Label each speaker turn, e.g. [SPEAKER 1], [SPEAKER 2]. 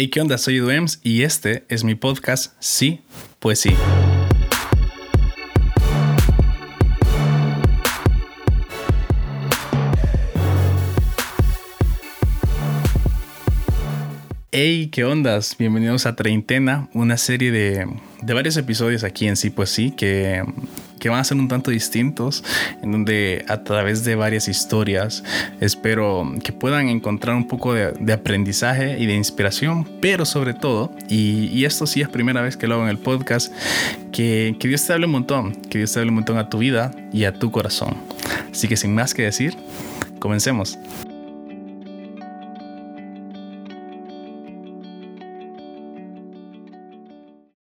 [SPEAKER 1] Hey, ¿qué onda? Soy Eduems y este es mi podcast Sí, pues sí. Hey, ¿qué ondas? Bienvenidos a Treintena, una serie de, de varios episodios aquí en Sí, pues sí, que, que, van a ser un tanto distintos, en donde a través de varias historias espero que puedan encontrar un poco de, aprendizaje y de inspiración, pero sobre todo, y, y, esto sí es primera vez que lo hago en el podcast, que, que Dios te hable un montón, que Dios te hable un montón a tu vida y a tu corazón. Así que sin más que decir, comencemos.